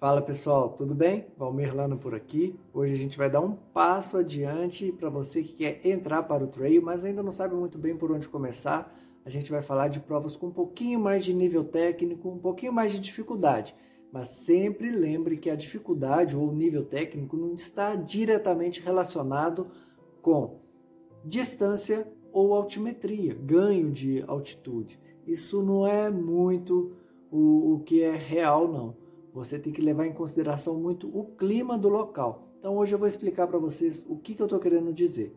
Fala pessoal, tudo bem? Valmir Lano por aqui. Hoje a gente vai dar um passo adiante para você que quer entrar para o trail, mas ainda não sabe muito bem por onde começar. A gente vai falar de provas com um pouquinho mais de nível técnico, um pouquinho mais de dificuldade. Mas sempre lembre que a dificuldade ou nível técnico não está diretamente relacionado com distância ou altimetria, ganho de altitude. Isso não é muito o, o que é real, não você tem que levar em consideração muito o clima do local. Então hoje eu vou explicar para vocês o que, que eu estou querendo dizer.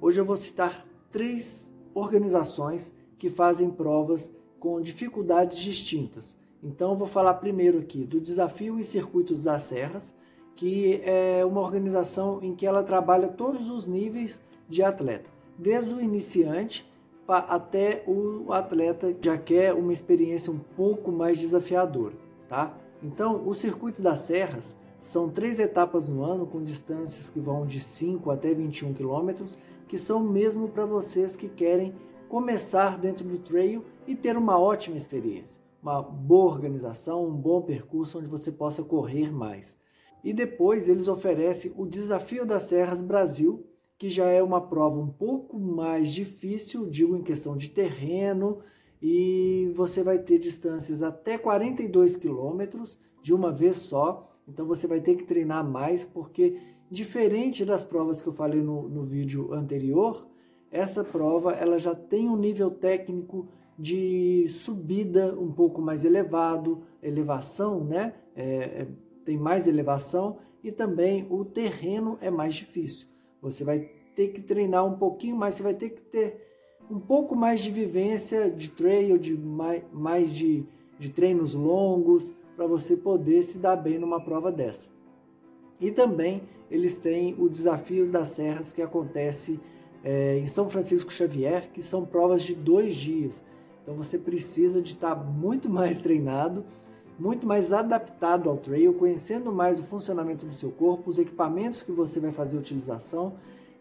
Hoje eu vou citar três organizações que fazem provas com dificuldades distintas. Então eu vou falar primeiro aqui do Desafio e Circuitos das Serras, que é uma organização em que ela trabalha todos os níveis de atleta, desde o iniciante até o atleta que já quer uma experiência um pouco mais desafiadora, tá? Então, o Circuito das Serras são três etapas no ano com distâncias que vão de 5 até 21 quilômetros, que são mesmo para vocês que querem começar dentro do trail e ter uma ótima experiência, uma boa organização, um bom percurso onde você possa correr mais. E depois eles oferecem o Desafio das Serras Brasil, que já é uma prova um pouco mais difícil, digo em questão de terreno, e você vai ter distâncias até 42 quilômetros de uma vez só. Então você vai ter que treinar mais, porque diferente das provas que eu falei no, no vídeo anterior, essa prova ela já tem um nível técnico de subida um pouco mais elevado, elevação, né? É, é, tem mais elevação e também o terreno é mais difícil. Você vai ter que treinar um pouquinho mais, você vai ter que ter um pouco mais de vivência de trail, de mais, mais de, de treinos longos, para você poder se dar bem numa prova dessa. E também eles têm o desafio das serras que acontece é, em São Francisco Xavier, que são provas de dois dias. Então você precisa de estar muito mais treinado, muito mais adaptado ao trail, conhecendo mais o funcionamento do seu corpo, os equipamentos que você vai fazer utilização.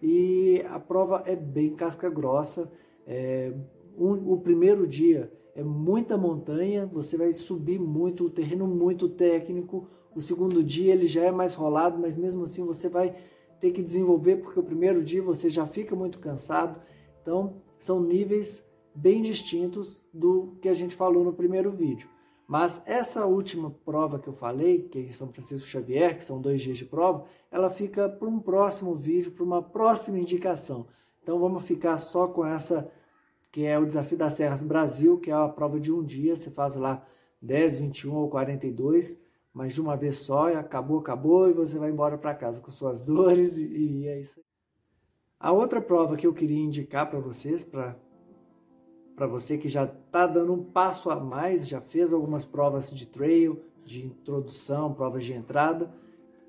E a prova é bem casca grossa. É, um, o primeiro dia é muita montanha, você vai subir muito, o terreno muito técnico. O segundo dia ele já é mais rolado, mas mesmo assim você vai ter que desenvolver, porque o primeiro dia você já fica muito cansado. Então, são níveis bem distintos do que a gente falou no primeiro vídeo. Mas essa última prova que eu falei, que é em São Francisco Xavier, que são dois dias de prova, ela fica para um próximo vídeo, para uma próxima indicação. Então vamos ficar só com essa, que é o Desafio das Serras Brasil, que é a prova de um dia, você faz lá 10, 21 ou 42, mas de uma vez só, e acabou, acabou, e você vai embora para casa com suas dores, e, e é isso. A outra prova que eu queria indicar para vocês, para você que já está dando um passo a mais, já fez algumas provas de trail, de introdução, provas de entrada,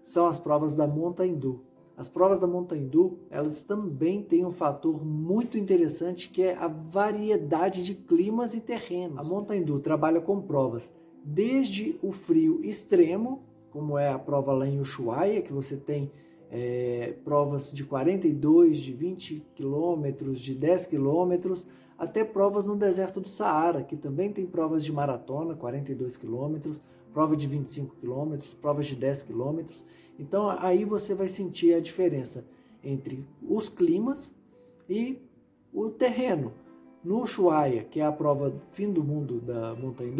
são as provas da Montandu. As provas da Montandu, elas também têm um fator muito interessante que é a variedade de climas e terrenos. A Montandu trabalha com provas desde o frio extremo, como é a prova lá em Ushuaia, que você tem é, provas de 42, de 20 quilômetros, de 10 quilômetros, até provas no deserto do Saara, que também tem provas de maratona, 42 quilômetros, prova de 25 quilômetros, provas de 10 quilômetros. Então aí você vai sentir a diferença entre os climas e o terreno. No Ushuaia, que é a prova fim do mundo da Montanha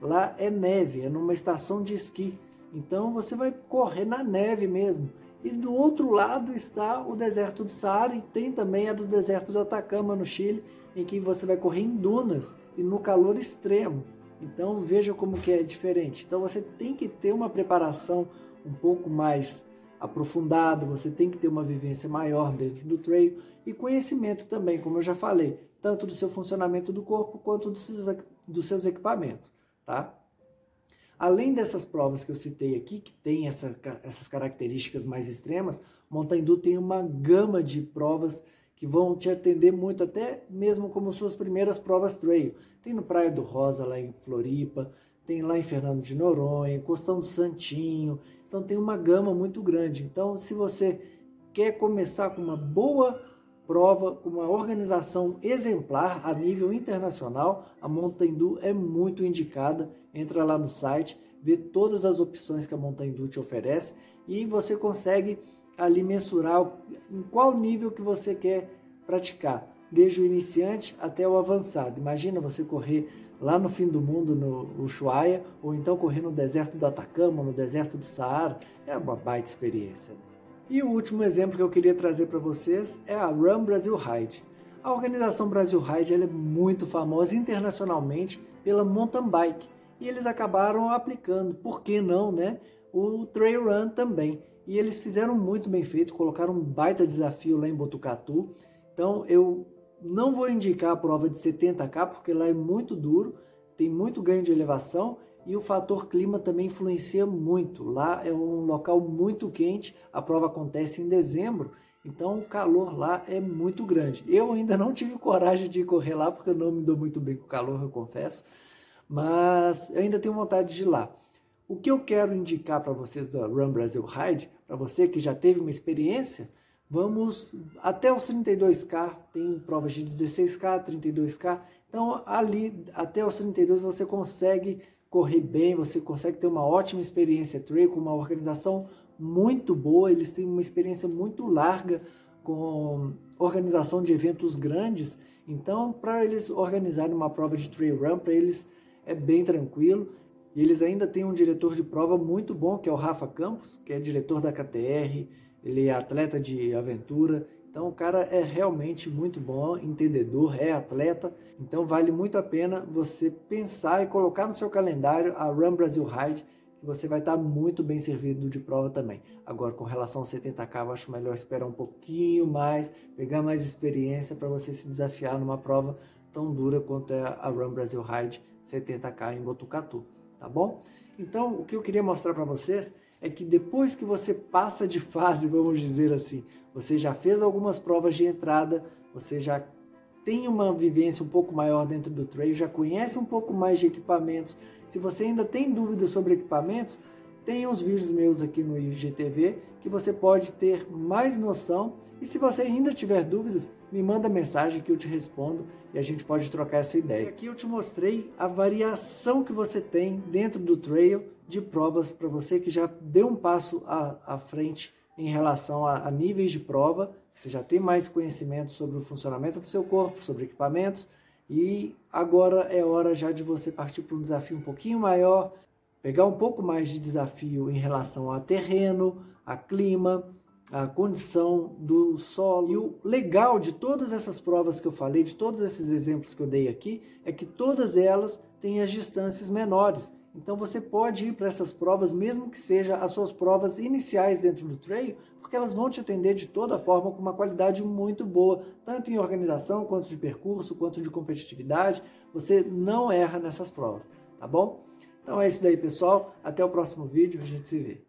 lá é neve, é numa estação de esqui. Então você vai correr na neve mesmo. E do outro lado está o deserto do Saara e tem também a do deserto do Atacama no Chile, em que você vai correr em dunas e no calor extremo. Então veja como que é diferente. Então você tem que ter uma preparação um pouco mais aprofundada, você tem que ter uma vivência maior dentro do trail e conhecimento também, como eu já falei, tanto do seu funcionamento do corpo quanto dos seus, dos seus equipamentos, tá? Além dessas provas que eu citei aqui, que tem essa, essas características mais extremas, Montandu tem uma gama de provas que vão te atender muito, até mesmo como suas primeiras provas trail. Tem no Praia do Rosa, lá em Floripa, tem lá em Fernando de Noronha, Costão do Santinho. Então tem uma gama muito grande. Então, se você quer começar com uma boa prova, com uma organização exemplar a nível internacional, a Montandu é muito indicada. Entra lá no site, ver todas as opções que a Mountain Dew te oferece e você consegue ali mensurar em qual nível que você quer praticar, desde o iniciante até o avançado. Imagina você correr lá no fim do mundo, no Ushuaia, ou então correr no deserto do Atacama, no deserto do Saara. É uma baita experiência. E o último exemplo que eu queria trazer para vocês é a Run Brasil Ride. A organização Brasil Ride é muito famosa internacionalmente pela mountain bike e eles acabaram aplicando, por que não, né, o trail run também. E eles fizeram muito bem feito, colocaram um baita desafio lá em Botucatu. Então eu não vou indicar a prova de 70k porque lá é muito duro, tem muito ganho de elevação e o fator clima também influencia muito. Lá é um local muito quente, a prova acontece em dezembro, então o calor lá é muito grande. Eu ainda não tive coragem de correr lá porque eu não me dou muito bem com o calor, eu confesso, mas eu ainda tenho vontade de ir lá. O que eu quero indicar para vocês da Run Brasil Ride, para você que já teve uma experiência, vamos até os 32K, tem provas de 16K, 32K, então ali até os 32 você consegue correr bem, você consegue ter uma ótima experiência trail com uma organização muito boa, eles têm uma experiência muito larga com organização de eventos grandes, então para eles organizarem uma prova de trail run, para eles é bem tranquilo. E eles ainda têm um diretor de prova muito bom, que é o Rafa Campos, que é diretor da KTR, ele é atleta de aventura, então o cara é realmente muito bom, entendedor, é atleta. Então vale muito a pena você pensar e colocar no seu calendário a Run Brasil Ride, que você vai estar muito bem servido de prova também. Agora com relação ao 70k, eu acho melhor esperar um pouquinho mais, pegar mais experiência para você se desafiar numa prova tão dura quanto é a Run Brasil Ride 70k em Botucatu, tá bom? Então o que eu queria mostrar para vocês é que depois que você passa de fase, vamos dizer assim, você já fez algumas provas de entrada, você já tem uma vivência um pouco maior dentro do trail, já conhece um pouco mais de equipamentos. Se você ainda tem dúvidas sobre equipamentos, tem uns vídeos meus aqui no IGTV que você pode ter mais noção. E se você ainda tiver dúvidas, me manda mensagem que eu te respondo e a gente pode trocar essa ideia. E aqui eu te mostrei a variação que você tem dentro do trail de provas para você que já deu um passo à, à frente em relação a, a níveis de prova, você já tem mais conhecimento sobre o funcionamento do seu corpo, sobre equipamentos, e agora é hora já de você partir para um desafio um pouquinho maior, pegar um pouco mais de desafio em relação a terreno, a clima, a condição do solo. E o legal de todas essas provas que eu falei, de todos esses exemplos que eu dei aqui, é que todas elas têm as distâncias menores. Então você pode ir para essas provas, mesmo que seja as suas provas iniciais dentro do trail, porque elas vão te atender de toda forma com uma qualidade muito boa, tanto em organização, quanto de percurso, quanto de competitividade. Você não erra nessas provas, tá bom? Então é isso daí, pessoal. Até o próximo vídeo, a gente se vê.